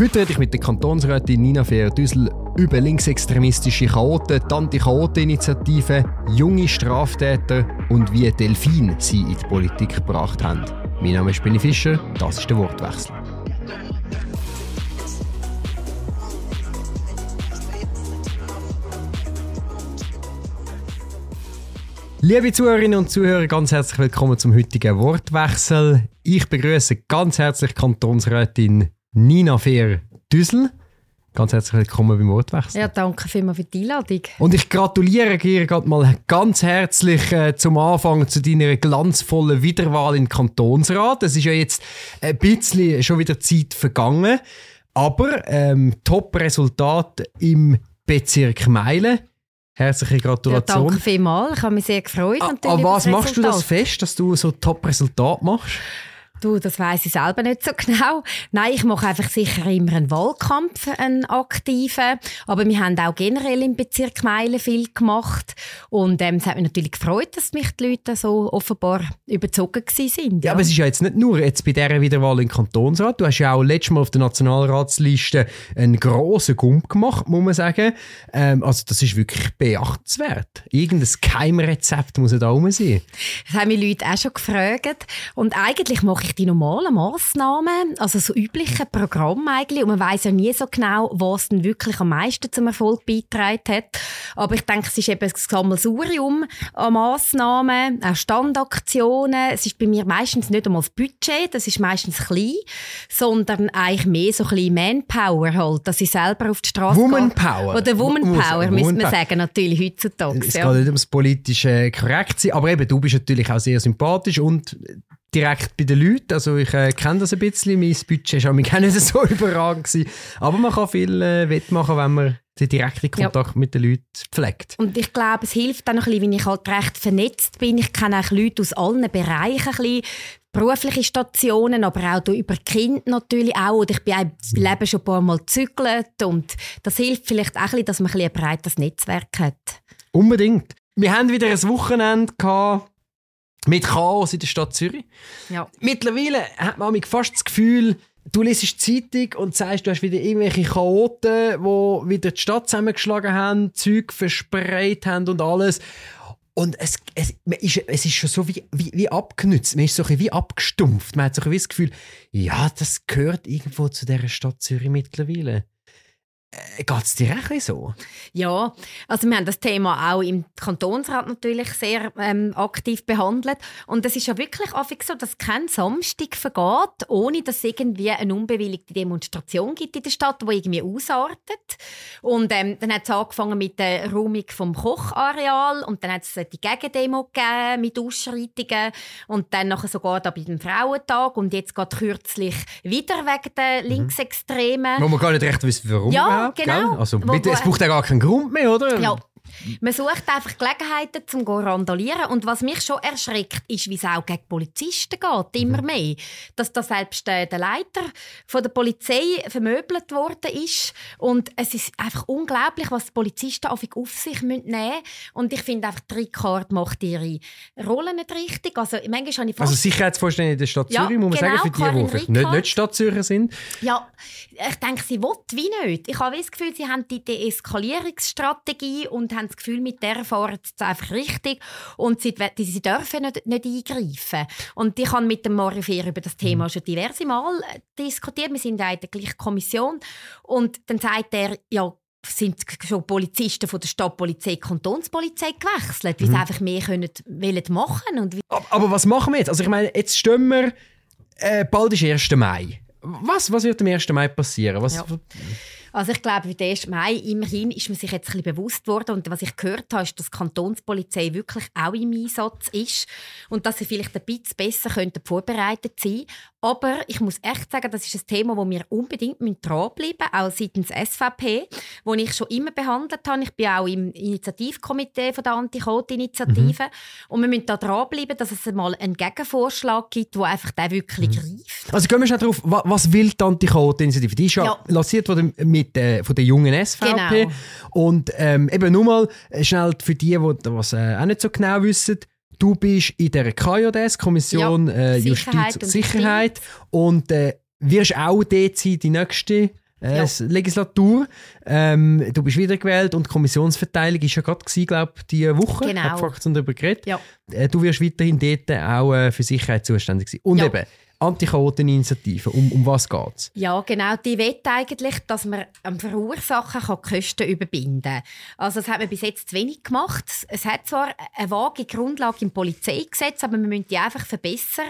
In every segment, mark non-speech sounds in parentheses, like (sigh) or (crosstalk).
Heute rede ich mit der Kantonsrätin Nina Fehr-Düssel über linksextremistische Chaoten, die Anti-Chaoten-Initiative, junge Straftäter und wie Delfin sie in die Politik gebracht haben. Mein Name ist Benny Fischer, das ist der Wortwechsel. Liebe Zuhörerinnen und Zuhörer, ganz herzlich willkommen zum heutigen Wortwechsel. Ich begrüße ganz herzlich Kantonsrätin Nina Fehr-Düssel. Ganz herzlich willkommen beim Wortwechsel. Ja, danke vielmals für die Einladung. Und ich gratuliere dir gerade mal ganz herzlich äh, zum Anfang zu deiner glanzvollen Wiederwahl in den Kantonsrat. Es ist ja jetzt ein bisschen schon wieder Zeit vergangen, aber ähm, Top-Resultat im Bezirk Meilen. Herzliche Gratulation. Ja, danke vielmals. Ich habe mich sehr gefreut. A, a was machst du das fest, dass du so Top-Resultat machst? Du, das weiß ich selber nicht so (laughs) genau. Nein, ich mache einfach sicher immer einen Wahlkampf, einen aktiven. Aber wir haben auch generell im Bezirk Meilen viel gemacht. Und ähm, es hat mich natürlich gefreut, dass mich die Leute so offenbar überzogen sind. Ja, ja aber es ist ja jetzt nicht nur jetzt bei dieser Wiederwahl im Kantonsrat. Du hast ja auch letztes Mal auf der Nationalratsliste einen grossen Gump gemacht, muss man sagen. Ähm, also das ist wirklich beachtenswert. Irgendein Geheimrezept muss ja da rum sein. Das haben mich Leute auch schon gefragt. Und eigentlich mache ich eigentlich die normalen Massnahmen, also so übliche Programme eigentlich. Und man weiß ja nie so genau, was denn wirklich am meisten zum Erfolg beigetragen hat. Aber ich denke, es ist eben ein Sammelsurium an Massnahmen, auch Standaktionen. Es ist bei mir meistens nicht einmal das Budget, das ist meistens klein, sondern eigentlich mehr so ein bisschen Manpower halt, dass ich selber auf die Straße Womanpower. Oder Womanpower, müsste man sagen, natürlich heutzutage. Es ja. geht nicht ums politische Korrektsein, aber eben, du bist natürlich auch sehr sympathisch und direkt bei den Leuten. Also ich äh, kenne das ein bisschen. Mein Budget war nicht (laughs) so überragend. Gewesen. Aber man kann viel äh, wettmachen, wenn man den direkten Kontakt ja. mit den Leuten pflegt. Und ich glaube, es hilft auch noch ein bisschen, wenn ich halt recht vernetzt bin. Ich kenne auch Leute aus allen Bereichen ein bisschen berufliche Stationen, aber auch über Kind natürlich auch. Und ich bin auch im Leben schon ein paar Mal gezügelt und das hilft vielleicht auch ein bisschen, dass man ein, bisschen ein breites Netzwerk hat. Unbedingt. Wir haben wieder ein Wochenende gehabt, mit Chaos in der Stadt Zürich. Ja. Mittlerweile hat man fast das Gefühl, du liest die Zeitung und sagst, du hast wieder irgendwelche Chaoten, die wieder die Stadt zusammengeschlagen haben, Zeug verspreit haben und alles. Und es, es, ist, es ist schon so wie, wie, wie abgenützt, man ist so wie abgestumpft. Man hat so ein das Gefühl, ja, das gehört irgendwo zu dieser Stadt Zürich mittlerweile. Äh, Geht es dir auch so? Ja, also wir haben das Thema auch im Kantonsrat natürlich sehr ähm, aktiv behandelt. Und es ist ja wirklich häufig so, dass kein Samstag vergeht, ohne dass es irgendwie eine unbewilligte Demonstration gibt in der Stadt, die irgendwie ausartet. Und ähm, dann hat es angefangen mit der Räumung vom Kochareal und dann hat es die Gegendemo gegeben mit Ausschreitungen und dann nachher sogar da bei dem Frauentag und jetzt geht kürzlich wieder wegen der mhm. Linksextremen. Wo man gar nicht recht wissen, warum. Ja, genau. Also, wo, es braucht ja gar keinen Grund mehr, oder? Ja. Man sucht einfach Gelegenheiten zum zu randalieren. Und was mich schon erschreckt, ist, wie es auch gegen Polizisten geht, immer mhm. mehr. Dass da selbst äh, der Leiter von der Polizei vermöbelt worden ist. Und es ist einfach unglaublich, was die Polizisten auf sich nehmen müssen. Und ich finde einfach, die Ricard macht ihre Rolle nicht richtig. Also, manchmal habe ich also Sicherheitsvorstände in der Stadt ja, Zürich, muss man genau, sagen, für die, die nicht, nicht Stadtzürcher sind. Ja, ich denke, sie will wie nicht. Ich habe das Gefühl, sie haben die Deeskalierungsstrategie und haben das Gefühl, mit der fahren sie einfach richtig und sie, sie dürfen nicht, nicht eingreifen. Und ich habe mit dem Morifier über das Thema mhm. schon diverse Mal äh, diskutiert. Wir sind ja in der gleichen Kommission und dann sagt er, ja, sind schon Polizisten von der Stadtpolizei Kantonspolizei gewechselt, weil mhm. sie einfach mehr können, wollen machen und aber, aber, was machen wir jetzt? Also ich meine, jetzt stehen wir, äh, bald ist 1. Mai. Was, was wird am 1. Mai passieren? Was, ja. Also ich glaube, der 1. Mai, immerhin ist man sich jetzt ein bisschen bewusst worden und was ich gehört habe, ist, dass die Kantonspolizei wirklich auch im Einsatz ist und dass sie vielleicht ein bisschen besser könnten vorbereitet sein aber ich muss echt sagen, das ist ein Thema, wo wir unbedingt dranbleiben müssen, auch seitens SVP, wo ich schon immer behandelt habe. Ich bin auch im Initiativkomitee von der Anti-Code-Initiative. Mhm. Und wir müssen da dranbleiben, dass es mal einen Gegenvorschlag gibt, der einfach der wirklich mhm. greift. Also gehen wir schnell darauf, was will die Anti-Code-Initiative? Die ist ja, ja. lanciert worden mit, äh, von der jungen SVP. Genau. Und ähm, eben nur mal schnell für die, die das äh, auch nicht so genau wissen, Du bist in der KJS, Kommission ja, äh, Justiz und Sicherheit, und äh, wirst auch dort sein, die nächste äh, ja. Legislatur. Ähm, du bist wiedergewählt und die Kommissionsverteilung ist ja gerade glaube ich, diese Woche. Genau. Hat Fraktion darüber geredet. Ja. Äh, du wirst weiterhin dort auch äh, für Sicherheit zuständig sein. Und Ja. eben, Anti-Chaoten-Initiative, um, um was geht es? Ja, genau. Die will eigentlich, dass man am Verursacher kann Kosten überbinden kann. Also das hat man bis jetzt zu wenig gemacht. Es hat zwar eine vage Grundlage im Polizeigesetz, aber wir müssen die einfach verbessern,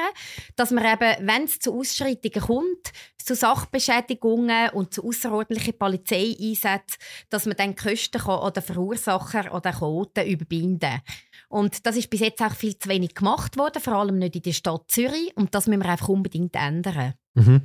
dass man eben, wenn es zu Ausschreitungen kommt, zu Sachbeschädigungen und zu außerordentlichen Polizeieinsätzen, dass man dann Kosten kann oder Verursacher oder Chaoten überbinden und das ist bis jetzt auch viel zu wenig gemacht worden, vor allem nicht in der Stadt Zürich. Und das müssen wir einfach unbedingt ändern. Mhm.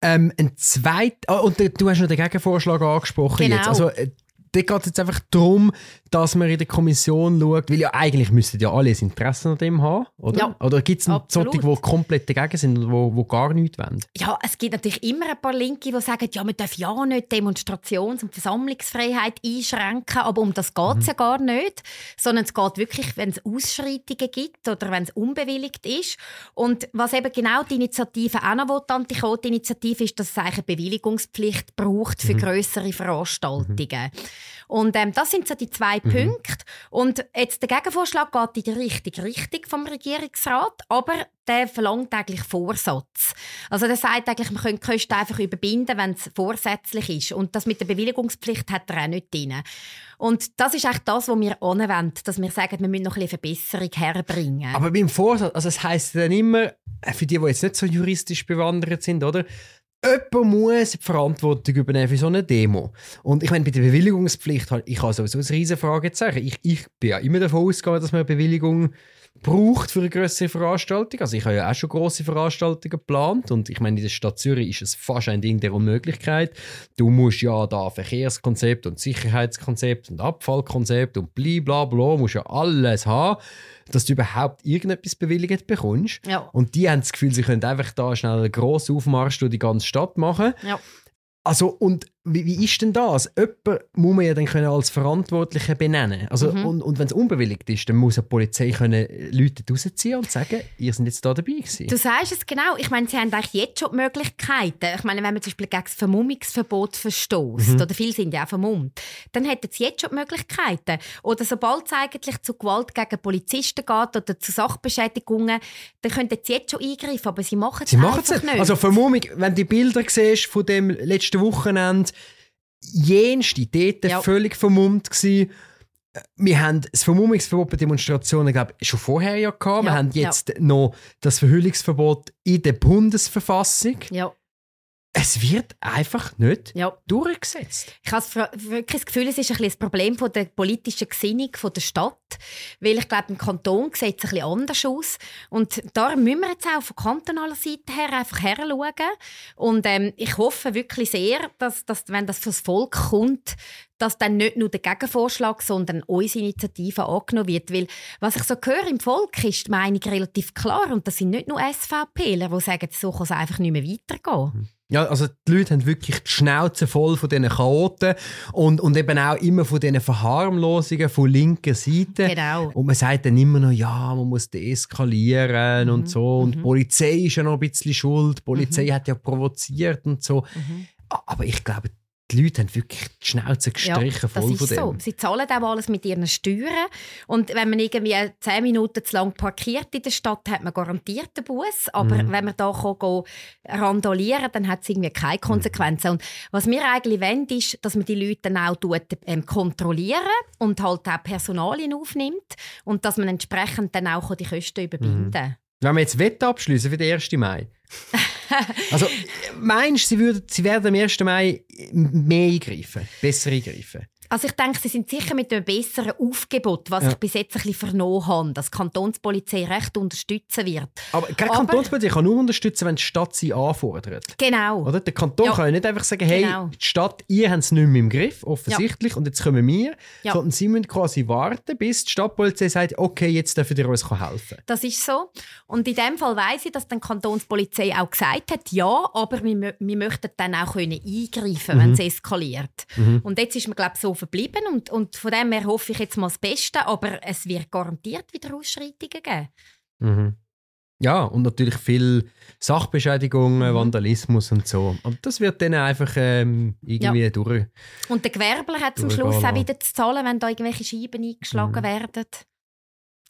Ähm, ein zweit, ah, und du hast noch den Gegenvorschlag angesprochen Genau. jetzt. Also, äh, da geht es jetzt einfach darum, dass man in der Kommission schaut, weil ja eigentlich müssten ja alle ein Interesse an dem haben, oder? Ja, oder gibt es solche, die komplett dagegen sind und wo, wo gar nichts wollen? Ja, es gibt natürlich immer ein paar Linke, die sagen, ja, man darf ja nicht Demonstrations- und Versammlungsfreiheit einschränken, aber um das geht es ja gar nicht, sondern es geht wirklich, wenn es Ausschreitungen gibt oder wenn es unbewilligt ist. Und was eben genau die Initiative auch noch will, die Anti-Code-Initiative, ist, dass es eigentlich eine Bewilligungspflicht braucht für grössere Veranstaltungen. Und ähm, das sind so die zwei Punkte. Und jetzt der Gegenvorschlag geht in die richtige Richtung vom Regierungsrat, aber der verlangt eigentlich Vorsatz. Also der sagt eigentlich, man könnte die Kosten einfach überbinden, wenn es vorsätzlich ist. Und das mit der Bewilligungspflicht hat er auch nicht drin. Und das ist eigentlich das, was wir anwenden, dass wir sagen, wir müssen noch ein bisschen Verbesserung herbringen. Aber beim Vorsatz, also es heisst dann immer, äh, für die, die jetzt nicht so juristisch bewandert sind, oder? Jemand muss die Verantwortung übernehmen für so eine Demo. Und ich meine, bei der Bewilligungspflicht, ich habe sowieso ein riesen Fragezeichen. Ich, ich bin ja immer davon ausgegangen, dass man eine Bewilligung braucht für eine größere Veranstaltung. Also ich habe ja auch schon große Veranstaltungen geplant und ich meine, in der Stadt Zürich ist es fast ein Ding der Unmöglichkeit. Du musst ja da Verkehrskonzept und Sicherheitskonzept und Abfallkonzept und blablabla, musst ja alles haben, dass du überhaupt irgendetwas bewilligt bekommst. ja. Und die haben das Gefühl, sie können einfach da schnell einen grossen Aufmarsch durch die ganze Stadt machen. Ja. Also, und wie, wie ist denn das? Jemand muss man ja dann können als Verantwortliche benennen. Also, Mhm. Und, und wenn es unbewilligt ist, dann muss eine Polizei können Leute rausziehen und sagen, ihr seid jetzt da dabei gewesen. Du sagst es genau. Ich meine, sie haben eigentlich jetzt schon die Möglichkeiten. Ich meine, wenn man zum Beispiel gegen das Vermummungsverbot verstößt, oder viele sind ja auch vermummt, dann hätten sie jetzt schon die Möglichkeiten. Oder sobald es eigentlich zu Gewalt gegen Polizisten geht oder zu Sachbeschädigungen, dann könnten sie jetzt schon eingreifen, aber sie machen es Sie machen es einfach nicht. nicht. Also Vermummung, wenn du die Bilder siehst von dem letzten Wochenende, jenste dort Ja. völlig vermummt gewesen. Wir haben das Vermummungsverbot bei Demonstrationen, glaube ich, schon vorher ja gehabt. Wir Ja, haben jetzt noch das Verhüllungsverbot in der Bundesverfassung. ja, Es wird einfach nicht ja. durchgesetzt. Ich habe wirklich das Gefühl, es ist ein bisschen das Problem von der politischen Gesinnung von der Stadt. Weil ich glaube, im Kanton sieht es ein bisschen anders aus. Und da müssen wir jetzt auch von kantonaler Seite her einfach her schauen. Und ähm, ich hoffe wirklich sehr, dass, dass wenn das fürs Volk kommt, dass dann nicht nur der Gegenvorschlag, sondern unsere Initiative angenommen wird. Weil, was ich so höre im Volk, ist die Meinung relativ klar. Und das sind nicht nur SVPler, die sagen, so kann es einfach nicht mehr weitergehen. Ja, also die Leute haben wirklich die Schnauze voll von diesen Chaoten und, und eben auch immer von diesen Verharmlosungen von linker Seite. Genau. Und man sagt dann immer noch, ja, man muss deeskalieren Mhm. und so. Und die Polizei ist ja noch ein bisschen schuld. Die Polizei hat ja provoziert und so. Mhm. Aber ich glaube, die Leute haben wirklich die Schnauze gestrichen das voll ist von dem. so. Sie zahlen auch alles mit ihren Steuern. Und wenn man irgendwie zehn Minuten zu lang parkiert in der Stadt, hat man garantiert einen Bus. Aber Mhm. wenn man da kann gehen, randalieren dann hat es irgendwie keine Mhm. Konsequenzen. Und was wir eigentlich wollen, ist, dass man die Leute dann auch tut, ähm, kontrollieren und halt auch Personalien aufnimmt und dass man entsprechend dann auch die Kosten überbinden kann. Wenn wir jetzt Wette abschließen für den 1. Mai. (laughs) also, meinst du, sie, würden, sie werden am 1. Mai mehr eingreifen? Besser eingreifen? Also ich denke, sie sind sicher mit einem besseren Aufgebot, was Ja. ich bis jetzt ein bisschen vernommen habe, dass die Kantonspolizei recht unterstützen wird. Aber Aber- Kantonspolizei kann nur unterstützen, wenn die Stadt sie anfordert. Genau. Oder? Der Kanton Ja. kann ja nicht einfach sagen, hey, Genau. die Stadt, ihr habt es nicht mehr im Griff, offensichtlich, und jetzt kommen wir. Ja. Sondern sie müssen quasi warten, bis die Stadtpolizei sagt, okay, jetzt dürfen ihr uns helfen. Das ist so. Und in dem Fall weiß ich, dass die Kantonspolizei auch gesagt hat, ja, aber wir, wir möchten dann auch können eingreifen, wenn es eskaliert. Und jetzt ist man glaube ich so verblieben und, und von dem her hoffe ich jetzt mal das Beste, aber es wird garantiert wieder Ausschreitungen geben. Mhm. Ja, und natürlich viel Sachbeschädigungen, Mhm. Vandalismus und so. Aber das wird dann einfach ähm, irgendwie durch. Und der Gewerbler hat zum Schluss auch wieder zu zahlen, wenn da irgendwelche Scheiben eingeschlagen Mhm. werden.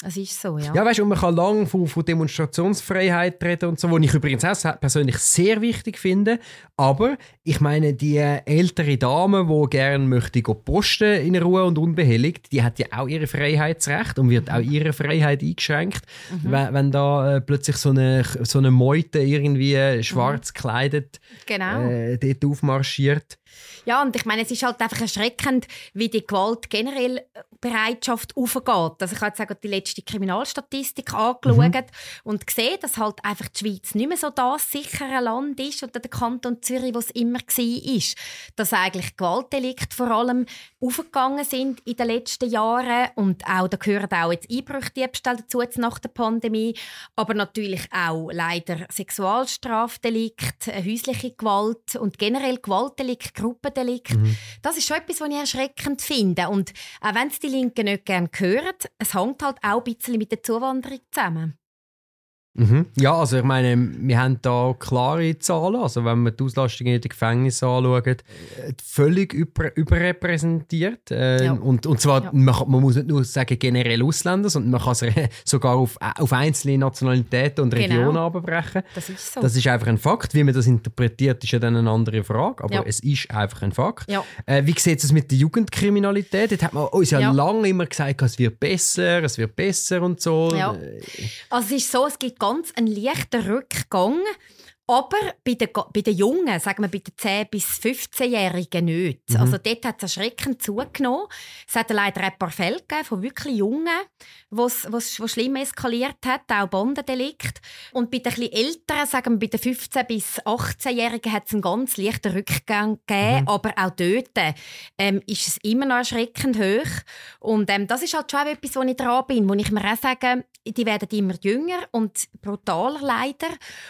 Es ist so, ja. Ja, weißt du, man kann lange von, von Demonstrationsfreiheit reden und so, was ich übrigens auch persönlich sehr wichtig finde. Aber ich meine, die ältere Dame, die gerne möchte posten in Ruhe und unbehelligt, die hat ja auch ihre Freiheitsrecht und wird auch ihre Freiheit eingeschränkt, wenn, wenn da äh, plötzlich so eine, so eine Meute irgendwie schwarz gekleidet Genau. äh, dort aufmarschiert. Ja, und ich meine, es ist halt einfach erschreckend, wie die Gewalt generell äh, Bereitschaft aufgeht. Also ich habe jetzt auch die letzte Kriminalstatistik angeschaut und gesehen, dass halt einfach die Schweiz nicht mehr so das sichere Land ist oder der Kanton Zürich, was immer war. Dass eigentlich Gewaltdelikte vor allem aufgegangen sind in den letzten Jahren und auch, da gehören auch jetzt Einbrüche, Diebstahl dazu jetzt nach der Pandemie, aber natürlich auch leider Sexualstrafdelikte, äh, häusliche Gewalt und generell Gewaltdelikte, Gruppendelikt. Das ist schon etwas, was ich erschreckend finde. Und auch wenn es die Linken nicht gerne hören, es hängt halt auch ein bisschen mit der Zuwanderung zusammen. Mhm. Ja, also ich meine, wir haben da klare Zahlen. Also wenn man die Auslastung in den Gefängnissen anschaut, äh, völlig über, überrepräsentiert. Äh, Ja. und, und zwar, Ja. man, man muss nicht nur sagen generell Ausländer, sondern man kann es sogar auf, auf einzelne Nationalitäten und Genau. Regionen abbrechen. Das ist so. Das ist einfach ein Fakt. Wie man das interpretiert, ist ja dann eine andere Frage. Aber Ja. es ist einfach ein Fakt. Ja. Äh, wie sieht es mit der Jugendkriminalität? Dort hat man uns ja, Ja. lange immer gesagt, es wird besser, es wird besser und so. Ja. Äh, Also es ist so, es gibt ganz einen leichten Rückgang, aber bei den, bei den Jungen, sagen wir bei den 10- bis 15-Jährigen nicht. Mhm. Also dort hat es erschreckend zugenommen. Es hat leider ein paar Fälle gegeben von wirklich Jungen, was was was schlimm eskaliert hat, auch Bandendelikt. Und bei den etwas Älteren, sagen wir bei den 15- bis 18-Jährigen, hat es einen ganz leichten Rückgang gegeben, aber auch dort ähm, ist es immer noch erschreckend hoch. Und ähm, das ist halt schon auch etwas, wo ich dran bin, wo ich mir auch sage, die werden immer jünger und brutaler leider.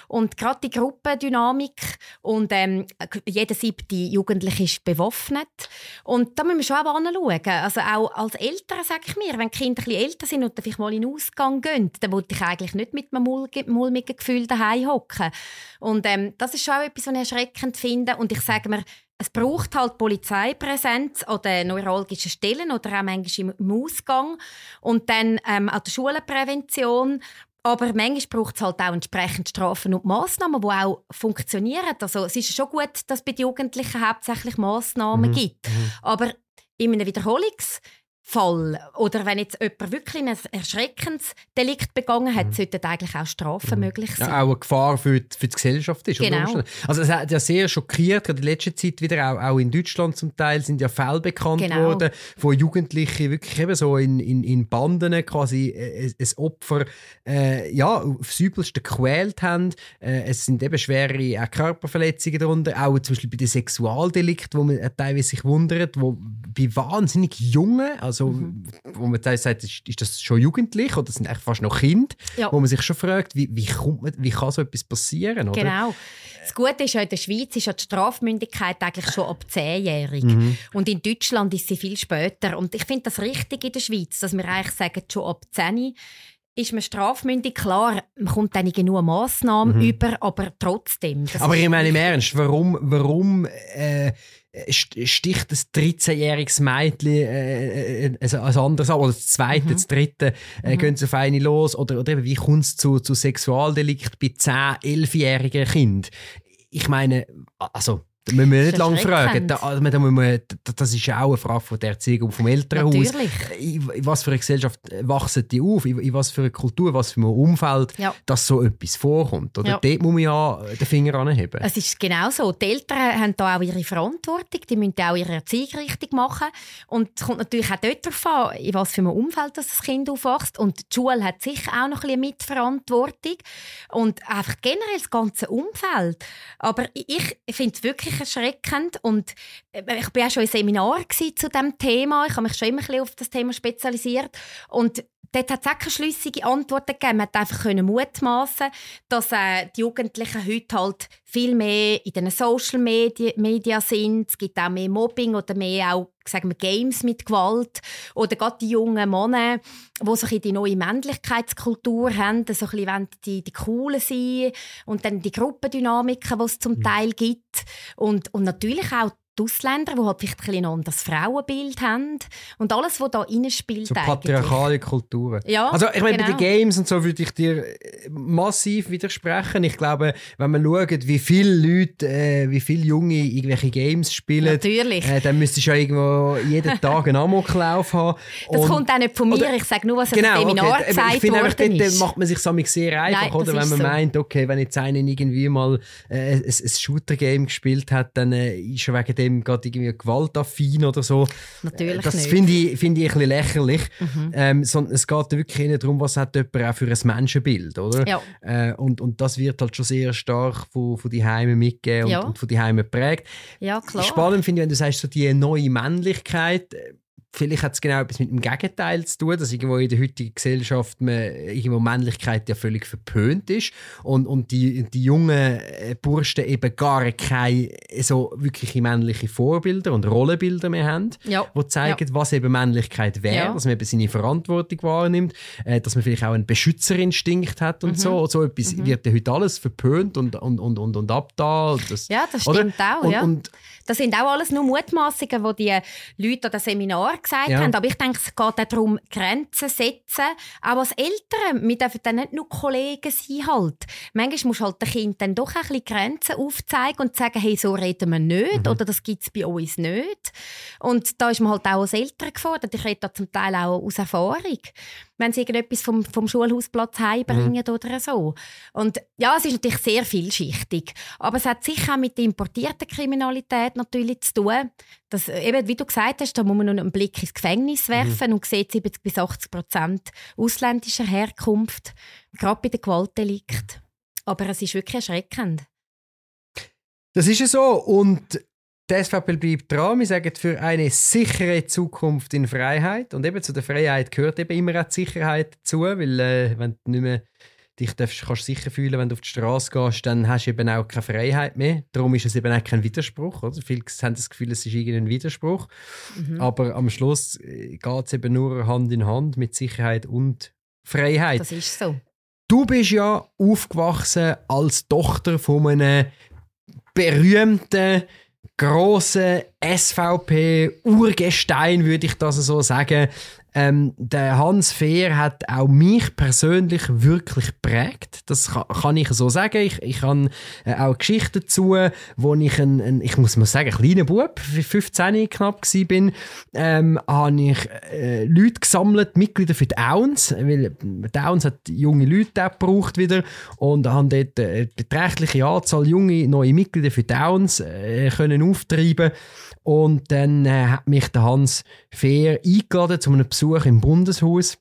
Und gerade die Gruppendynamik und ähm, jeder siebte Jugendliche ist bewaffnet. Und da müssen wir schon auch anschauen. Also auch als Eltern sage ich mir, wenn die Kinder ein bisschen älter sind und vielleicht mal in den Ausgang gehen, dann wollte ich eigentlich nicht mit einem mulmigen Gefühl daheim hocken. Und ähm, das ist schon auch etwas, was ich erschreckend finde. Und ich sage mir, es braucht halt Polizeipräsenz an den neurologischen Stellen oder auch manchmal im Ausgang. Und dann ähm, an der Schulenprävention. Aber manchmal braucht es halt auch entsprechend Strafen und Massnahmen, die auch funktionieren. Also es ist schon gut, dass es bei den Jugendlichen hauptsächlich Massnahmen Mhm. gibt. Aber in einem Wiederholungsfall oder wenn jetzt jemand wirklich ein erschreckendes Delikt begangen hat, sollten eigentlich auch Strafen möglich sein. Mhm. ja, auch eine Gefahr für die, für die Gesellschaft ist. Genau. Also es hat ja sehr schockiert, gerade in letzter Zeit wieder auch, auch in Deutschland zum Teil sind ja Fälle bekannt Genau. worden, wo Jugendliche wirklich eben so in, in, in Banden quasi äh, ein Opfer äh, ja, aufs Übelste gequält haben. Äh, es sind eben schwere auch Körperverletzungen darunter, auch zum Beispiel bei den Sexualdelikten, wo man teilweise sich wundert, wo bei wahnsinnig Jungen, also Mhm. wo man sagt, ist, ist das schon jugendlich oder sind eigentlich fast noch Kinder, Ja. wo man sich schon fragt, wie, wie, kommt man, wie kann so etwas passieren? Oder? Genau. Das Gute ist ja, in der Schweiz ist ja die Strafmündigkeit eigentlich schon ab 10-jährig. Mhm. Und in Deutschland ist sie viel später. Und ich finde das richtig in der Schweiz, dass wir eigentlich sagen, schon ab 10 ist man strafmündig. Klar, man kommt dann nur Massnahmen über, aber trotzdem. Mhm. Aber ich meine im. Ernst, warum, warum äh, sticht das 13-jähriges Mädchen äh, äh, also als anderes an? Oder das zweite, Mhm. das dritte, äh, gehen sie auf eine los? Oder, oder eben, wie kommt es zu, zu Sexualdelikt bei 10-, 11-jährigen Kindern? Ich meine, also... Da müssen wir nicht lange fragen. also, das ist ja auch eine Frage von der Erziehung vom Elternhaus. Natürlich. In, was für eine Gesellschaft wachsen die auf? In, in was für eine Kultur, was für ein Umfeld, Ja. dass so etwas vorkommt? Oder? Ja. Dort muss man ja den Finger anheben. Es ist genau so. Die Eltern haben da auch ihre Verantwortung. Die müssen auch ihre Erziehung richtig machen. Und es kommt natürlich auch dort darauf an, in was für einem Umfeld das Kind aufwächst. Und die Schule hat sicher auch noch ein bisschen Mitverantwortung. Und einfach generell das ganze Umfeld. Aber ich finde es wirklich erschreckend. Und äh, ich war auch schon im Seminar zu diesem Thema. Ich habe mich schon immer ein bisschen auf das Thema spezialisiert. Und dort hat es auch keine schlüssige Antworten gegeben. Man hat einfach mutmaßen, dass äh, die Jugendlichen heute halt viel mehr in den Social Media, Media sind. Es gibt auch mehr Mobbing oder mehr auch sagen wir, Games mit Gewalt. Oder gerade die jungen Männer, die so die neue Männlichkeitskultur haben, so ein bisschen die, die Coolen sein und dann die Gruppendynamiken, die es zum mhm. Teil gibt. Und, und natürlich auch die Ausländer, die halt vielleicht ein, ein anderes Frauenbild haben. Und alles, was da reinspielt. So patriarchale Kulturen. Ja, also ich meine, genau. bei den Games und so würde ich dir äh, massiv widersprechen. Ich glaube, wenn man schaut, wie viele Leute, äh, wie viele Junge irgendwelche Games spielen. Äh, dann müsstest du ja irgendwo jeden (laughs) Tag einen Amoklauf haben. Das und, kommt auch nicht von mir. Oder, ich sage nur, was genau, im Seminar okay. gesagt ich finde worden dort macht man sich sehr einfach, Nein, oder? Wenn man so. meint, okay, wenn jetzt einer irgendwie mal äh, ein, ein Shooter-Game gespielt hat, dann äh, ist er wegen dem gerade irgendwie gewaltaffin oder so. Natürlich Das finde ich, find ich ein bisschen lächerlich. Mhm. Ähm, sondern es geht wirklich nicht darum, was hat jemand auch für ein Menschenbild, oder? Ja. Äh, und, und das wird halt schon sehr stark von, von die Heime mitgegeben und, ja. und von die Heime geprägt. Ja, klar. Spannend finde ich, wenn du sagst, so die neue Männlichkeit, Vielleicht hat es genau etwas mit dem Gegenteil zu tun, dass irgendwo in der heutigen Gesellschaft man, irgendwo Männlichkeit ja völlig verpönt ist und, und die, die jungen äh, Burschen eben gar keine so wirkliche männliche Vorbilder und Rollenbilder mehr haben, ja. die zeigen, ja. was eben Männlichkeit wäre, ja. dass man eben seine Verantwortung wahrnimmt, äh, dass man vielleicht auch einen Beschützerinstinkt hat und mhm. so. Und so etwas mhm. wird ja heute alles verpönt und, und, und, und, und abda. Das, ja, das stimmt oder? auch. Und, ja. und, das sind auch alles nur Mutmaßungen, die die Leute an dem Seminar gesagt ja. haben. Aber ich denke, es geht auch darum, Grenzen setzen. Auch als Eltern, wir dürfen dann nicht nur Kollegen sein. Halt. Manchmal muss halt den Kind dann doch ein bisschen Grenzen aufzeigen und sagen, hey, so reden wir nicht mhm. oder das gibt es bei uns nicht. Und da ist man halt auch als Eltern gefordert. Ich rede da zum Teil auch aus Erfahrung wenn sie irgendetwas vom, vom Schulhausplatz heimbringen mhm. oder so. Und ja, es ist natürlich sehr vielschichtig. Aber es hat sicher auch mit der importierten Kriminalität natürlich zu tun. Dass, eben, wie du gesagt hast, da muss man nur einen Blick ins Gefängnis mhm. werfen mhm. und sieht 70 bis 80 Prozent ausländischer Herkunft, gerade bei den Gewaltdelikten. Aber es ist wirklich erschreckend. Das ist ja so. Und die SVP bleibt dran. Wir sagen für eine sichere Zukunft in Freiheit. Und eben zu der Freiheit gehört eben immer auch die Sicherheit dazu, weil äh, wenn du nicht mehr dich darfst, kannst sicher fühlen, wenn du auf die Straße gehst, dann hast du eben auch keine Freiheit mehr. Darum ist es eben auch kein Widerspruch. Oder? Viele haben das Gefühl, es ist irgendein Widerspruch. Mhm. Aber am Schluss äh, geht es eben nur Hand in Hand mit Sicherheit und Freiheit. Das ist so. Du bist ja aufgewachsen als Tochter von einem berühmten große SVP-Urgestein, würde ich das so sagen. Ähm, der Hans Fehr hat auch mich persönlich wirklich geprägt. Das kann, ich so sagen. Ich, ich habe äh, auch Geschichten dazu, wo ich ein, ein ich muss mal sagen, kleiner Bub, 15 knapp war, bin, ähm, habe ich äh, Leute gesammelt, Mitglieder für Downs, weil Downs hat junge Leute auch gebraucht wieder und haben dort eine beträchtliche Anzahl junge neue Mitglieder für Downs äh, können auftreiben und dann äh, hat mich der Hans Fehr eingeladen zu einem Besuch im Bundeshaus.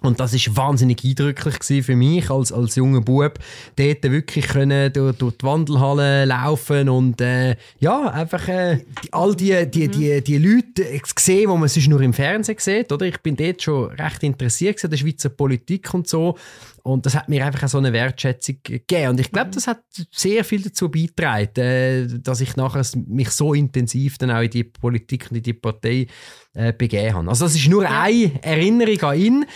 Und das ist wahnsinnig eindrücklich für mich als, als junger Bub, dort wirklich können durch, durch die Wandelhalle laufen und äh, ja, einfach äh, all die, die, die, die Leute sehen, die man sonst nur im Fernsehen sieht. Oder? Ich bin dort schon recht interessiert an der Schweizer Politik und so. Und das hat mir einfach auch so eine Wertschätzung gegeben. Und ich glaube, das hat sehr viel dazu beigetragen, äh, dass ich nachher mich so intensiv dann auch in die Politik und in die Partei äh, begeben habe. Also das ist nur ja. eine Erinnerung an ihn.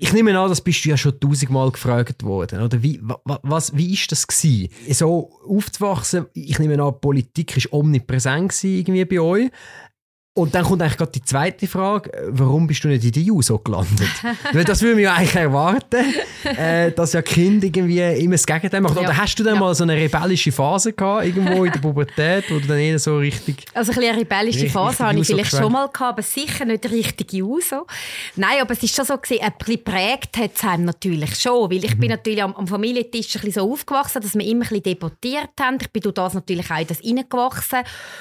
Ich nehme an, das bist du ja schon tausendmal gefragt worden. Oder wie, was, wie ist das gewesen? So aufzuwachsen, ich nehme an, Politik war omnipräsent irgendwie bei euch. Und dann kommt eigentlich gerade die zweite Frage, warum bist du nicht in die JUSO gelandet? (laughs) Weil das würde man ja eigentlich erwarten, äh, dass ja Kind irgendwie immer das Gegenteil macht. Ja. Oder hast du dann ja. mal so eine rebellische Phase gehabt, irgendwo in der Pubertät, wo du dann eher so richtig... Also ein eine rebellische Phase habe ich vielleicht schon mal gehabt, aber sicher nicht richtig JUSO. Nein, aber es ist schon so gewesen, ein bisschen prägt hat es einem natürlich schon, weil ich mhm. bin natürlich am, am, Familientisch ein bisschen so aufgewachsen, dass wir immer ein bisschen debattiert haben. Ich bin durch das natürlich auch in das reingewachsen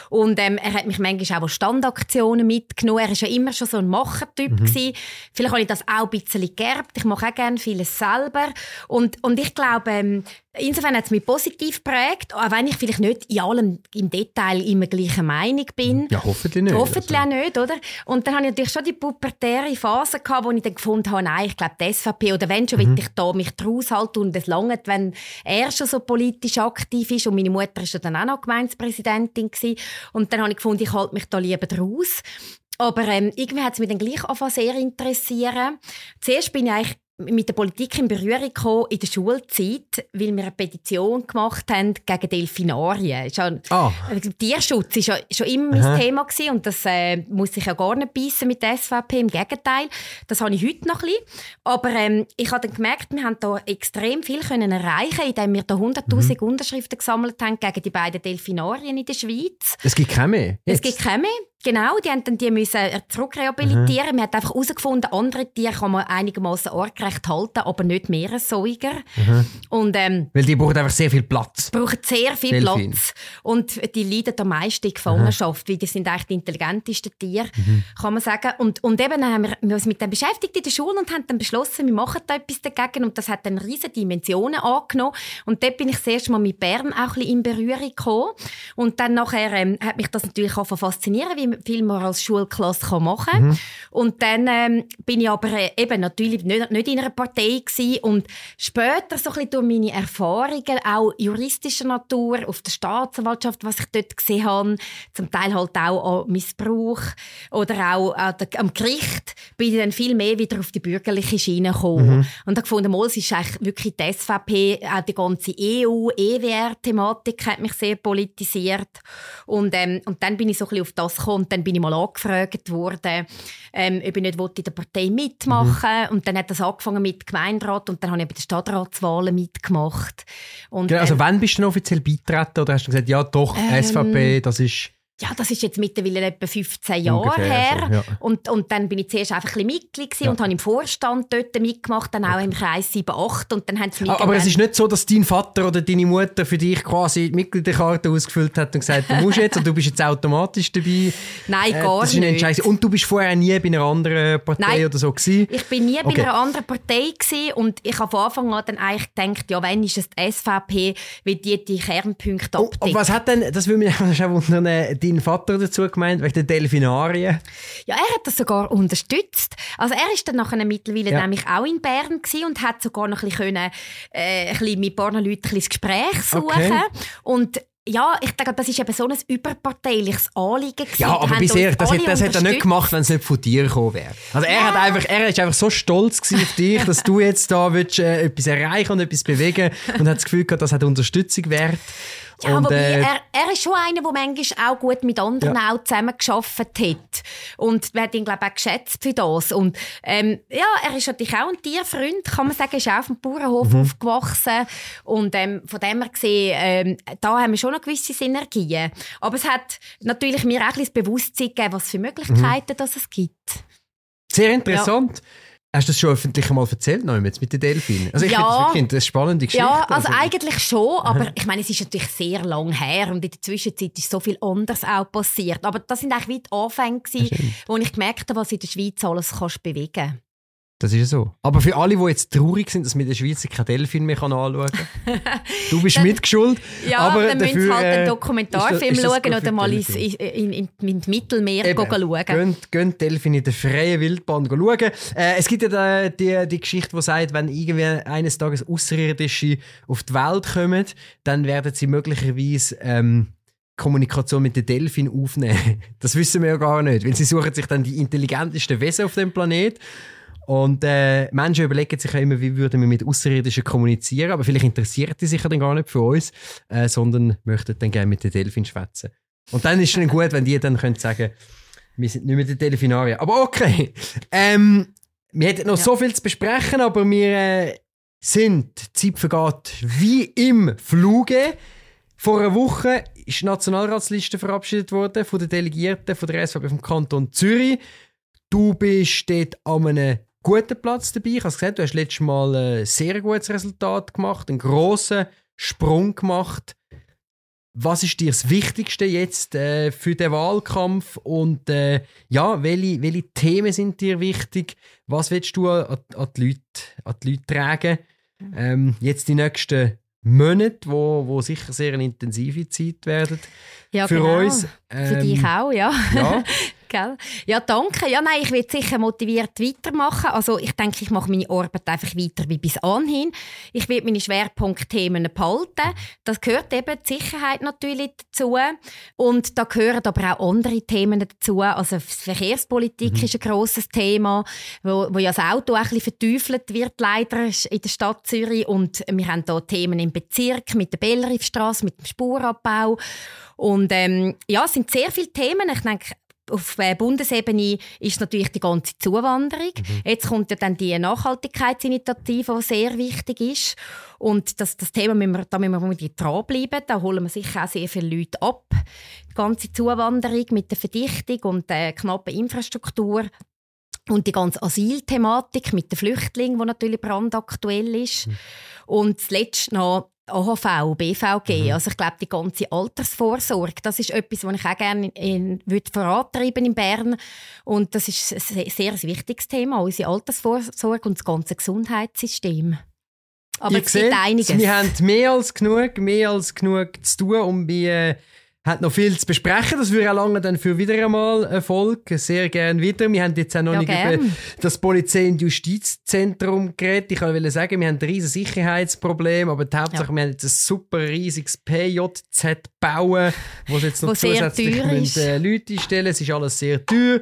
und ähm, er hat mich manchmal auch Standard Aktionen mitgenommen. Er war ja immer schon so ein Machertyp. Mhm. Vielleicht habe ich das auch ein bisschen geerbt. Ich mache auch gerne vieles selber. Und, und ich glaube, ähm, insofern hat es mich positiv geprägt, auch wenn ich vielleicht nicht in allem im Detail immer gleicher Meinung bin. Ja, hoffentlich nicht. Hoffentlich also. auch nicht, oder? Und dann hatte ich natürlich schon die pubertäre Phase gehabt, wo ich dann gefunden habe, nein, ich glaube, die SVP, oder wenn schon, mhm. will ich da mich draus halten und es lange, wenn er schon so politisch aktiv ist und meine Mutter ist dann auch noch Gemeindepräsidentin gewesen. Und dann habe ich gefunden, ich halte mich da lieber draus. Aber ähm, irgendwie hat es mich dann gleich angefangen sehr interessieren. Zuerst bin ich eigentlich mit der Politik in Berührung gekommen in der Schulzeit, weil wir eine Petition gemacht haben gegen Delfinarien. Schon, oh. Tierschutz war schon, schon immer mein. Thema gewesen und das äh, muss ich ja gar nicht beißen mit der SVP. Im Gegenteil, das habe ich heute noch ein bisschen. Aber ähm, ich habe dann gemerkt, wir haben da extrem viel können erreichen, indem wir da 100'000 mhm. Unterschriften gesammelt haben gegen die beiden Delfinarien in der Schweiz. Es gibt keine mehr. Jetzt. Es gibt keine mehr. Genau, die haben dann die müssen äh, zurückrehabilitieren. Mhm. Man hat einfach herausgefunden, andere Tiere kann man einigermaßen artgerecht halten, aber nicht Meeressäuger. Mhm. Und, ähm, Weil die brauchen einfach sehr viel Platz. Brauchen sehr viel Delfin. Platz. Und die leiden am meisten in Gefangenschaft, mhm. weil die sind eigentlich die intelligentesten Tiere, mhm. kann man sagen. Und, und eben haben wir uns mit dem beschäftigt in der Schule und haben dann beschlossen, wir machen da etwas dagegen. Und das hat dann riesige Dimensionen angenommen. Und dort bin ich das erste Mal mit Bern auch ein bisschen in Berührung gekommen. Und dann nachher ähm, hat mich das natürlich auch faszinieren, wie viel man als Schulklasse machen kann. Mhm. Und dann ähm, bin ich aber äh, eben natürlich nicht, nicht in einer Partei gewesen. und später so ein bisschen durch meine Erfahrungen, auch juristischer Natur, auf der Staatsanwaltschaft, was ich dort gesehen habe, zum Teil halt auch an Missbrauch oder auch am Gericht, bin ich dann viel mehr wieder auf die bürgerliche Schiene gekommen. Mhm. Und da gefunden, mal, es ist eigentlich wirklich die SVP, auch die ganze EU, EWR-Thematik hat mich sehr politisiert. Und, ähm, und dann bin ich so ein bisschen auf das gekommen und dann bin ich mal angefragt worden, ähm, ob ich nicht in der Partei mitmachen mhm. Und dann hat das angefangen mit Gemeinderat und dann habe ich bei den Stadtratswahlen mitgemacht. Und, genau, also ähm, wann bist du denn offiziell beitreten oder hast du gesagt, ja doch, ähm, SVP, das ist ja, das ist jetzt mittlerweile etwa 15 Jahre her. So, ja. und, und dann bin ich zuerst einfach ein bisschen Mitglied ja. und habe im Vorstand dort mitgemacht, dann auch okay. im Kreis 7, 8 und dann haben sie Aber es ist nicht so, dass dein Vater oder deine Mutter für dich quasi die Mitgliederkarte ausgefüllt hat und gesagt, du musst jetzt und du bist jetzt automatisch dabei. Nein, äh, gar nicht. Und du bist vorher nie bei einer anderen Partei Nein, oder so gewesen? ich bin nie okay. bei einer anderen Partei gewesen und ich habe von Anfang an dann eigentlich gedacht, ja, wenn ist es die SVP, weil die die Kernpunkte abdeckt. Oh, was hat denn, das würde mich (laughs) schon wundern, äh, dein Vater dazu gemeint, wegen der Delfinarien? Ja, er hat das sogar unterstützt. Also er ist dann nachher mittlerweile ja. nämlich auch in Bern und hat sogar noch ein bisschen, können, äh, ein bisschen mit ein paar Leuten ein Gespräch suchen okay. und ja, ich denke, das ist eben so ein überparteiliches Anliegen gewesen. Ja, aber bisher, das, hat, das hat er nicht gemacht, wenn es nicht von dir gekommen wäre. Also er, ja. hat einfach, er ist einfach so stolz auf dich, dass du jetzt da willst, äh, etwas erreichen und etwas bewegen und hat das Gefühl gehabt, das hat Unterstützung wert. Ja, und, äh, er, er ist schon einer, der manchmal auch gut mit anderen ja. auch zusammengearbeitet hat. Und wir haben ihn, glaube ich, auch geschätzt für das. Und ähm, ja, er ist natürlich auch ein Tierfreund, kann man sagen. Er ist auch auf dem Bauernhof mhm. aufgewachsen. Und ähm, von dem her gesehen, ähm, da haben wir schon noch gewisse Synergien. Aber es hat natürlich mir auch ein bisschen das Bewusstsein gegeben, was für Möglichkeiten mhm. es gibt. Sehr interessant. Ja. Hast du das schon öffentlich mal erzählt, noch mit den Delfinen? Also ich ja, finde das eine spannende Geschichte. Ja, also, also eigentlich schon, aber (laughs) ich meine, es ist natürlich sehr lang her und in der Zwischenzeit ist so viel anderes auch passiert. Aber das sind eigentlich wie die Anfänge, wo ich gemerkt habe, was in der Schweiz alles kannst bewegen kannst. Das ist ja so. Aber für alle, die jetzt traurig sind, dass man in der Schweiz kein Delfin mehr anschauen kann, (laughs) du bist mitgeschuld. Ja, aber dann müssen sie halt einen äh, Dokumentarfilm ist, ist schauen oder mal ins, in, in, in, Mittelmeer Eben, schauen. Gönnt, gönnt Delfin in der freien Wildbahn schauen. Äh, es gibt ja die, die, die Geschichte, die sagt, wenn irgendwie eines Tages Außerirdische auf die Welt kommen, dann werden sie möglicherweise... Ähm, Kommunikation mit den Delfin aufnehmen. (laughs) Das wissen wir ja gar nicht, weil sie suchen sich dann die intelligentesten Wesen auf dem Planet und äh, Menschen überlegen sich ja immer, wie würden wir mit Außerirdischen kommunizieren, aber vielleicht interessiert die sich ja dann gar nicht für uns, äh, sondern möchten dann gerne mit den Delfin schwätzen. Und dann ist es dann gut, wenn die dann können sagen, wir sind nicht mit den Delfinarien. Aber okay, ähm, wir hätten noch ja. so viel zu besprechen, aber wir äh, sind, die Zeit vergeht wie im Fluge. Vor einer Woche ist die Nationalratsliste verabschiedet worden von den Delegierten von der SVP vom Kanton Zürich. Du bist dort an einem guten Platz dabei. Ich habe gesagt, du hast letztes Mal ein sehr gutes Resultat gemacht, einen grossen Sprung gemacht. Was ist dir das Wichtigste jetzt äh, für den Wahlkampf und äh, ja, welche, welche Themen sind dir wichtig? Was willst du an, an, die, Leute, an die Leute tragen? Ähm, jetzt die nächsten Monate, wo, wo sicher sehr eine intensive Zeit werden ja, für genau. uns. Für dich auch, ja. Ja, (laughs) Gell? Ja, danke. Ja, nein, ich will sicher motiviert weitermachen. Also ich denke, ich mache meine Arbeit einfach weiter wie bis anhin. Ich will meine Schwerpunktthemen behalten. Das gehört eben die Sicherheit natürlich dazu. Und da gehören aber auch andere Themen dazu. Also Verkehrspolitik Mhm. ist ein grosses Thema, wo, wo ja das Auto auch ein bisschen verteufelt wird, leider in der Stadt Zürich. Und wir haben da Themen im Bezirk mit der Bellriffstraße, mit dem Spurabbau. Und ähm, ja, es sind sehr viele Themen. Ich denke, auf äh, Bundesebene ist natürlich die ganze Zuwanderung. Jetzt kommt ja dann die Nachhaltigkeitsinitiative, die sehr wichtig ist. Und das, das Thema müssen wir, da müssen wir dranbleiben. Da holen wir sicher auch sehr viele Leute ab. Die ganze Zuwanderung mit der Verdichtung und der knappen Infrastruktur. Und die ganze Asylthematik mit den Flüchtlingen, die natürlich brandaktuell ist. Und zuletzt noch AHV, BVG, also ich glaube die ganze Altersvorsorge, das ist etwas, was ich auch gerne in, in, vorantreiben in Bern und das ist ein sehr, sehr wichtiges Thema, unsere Altersvorsorge und das ganze Gesundheitssystem. Aber Ihr es gibt seht, einiges. wir haben mehr als genug, mehr als genug zu tun und wir haben noch viel zu besprechen. Das würde auch lange dann für wieder einmal Erfolg. Sehr gerne wieder. Wir haben jetzt auch noch Ja, nicht gern. über das Polizei- und Justizzentrum geredet. Ich wollte sagen, wir haben ein riesiges Sicherheitsproblem, aber die Hauptsache, wir haben jetzt ein super riesiges PJZ bauen, wo sie jetzt noch Wo zusätzlich müssen, äh, Leute einstellen. Es ist alles sehr teuer.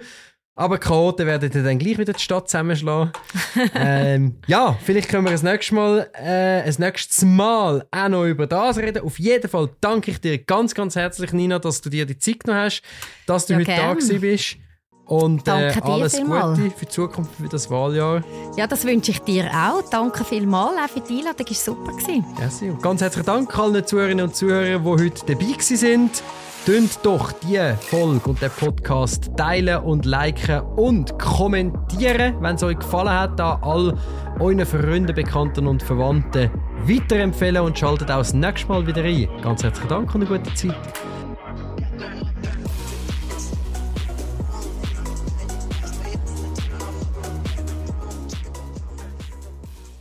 Aber Chaoten werden dann gleich wieder die Stadt zusammenschlagen. (laughs) ähm, ja, vielleicht können wir das nächste Mal, äh, das nächste Mal auch noch über das reden. Auf jeden Fall danke ich dir ganz, ganz herzlich, Nina, dass du dir die Zeit genommen hast, dass du Ja, heute da gern. gewesen bist. Und äh, alles vielmals. Gute für die Zukunft, für das Wahljahr. Ja, das wünsche ich dir auch. Danke vielmals auch für die Einladung, das war super. gewesen. Und ganz herzlichen Dank allen Zuhörerinnen und Zuhörern, die heute dabei sind. Tönt doch die Folge und den Podcast teilen und liken und kommentieren, wenn es euch gefallen hat, an all euren Freunden, Bekannten und Verwandten weiterempfehlen und schaltet auch das nächste Mal wieder ein. Ganz herzlichen Dank und eine gute Zeit.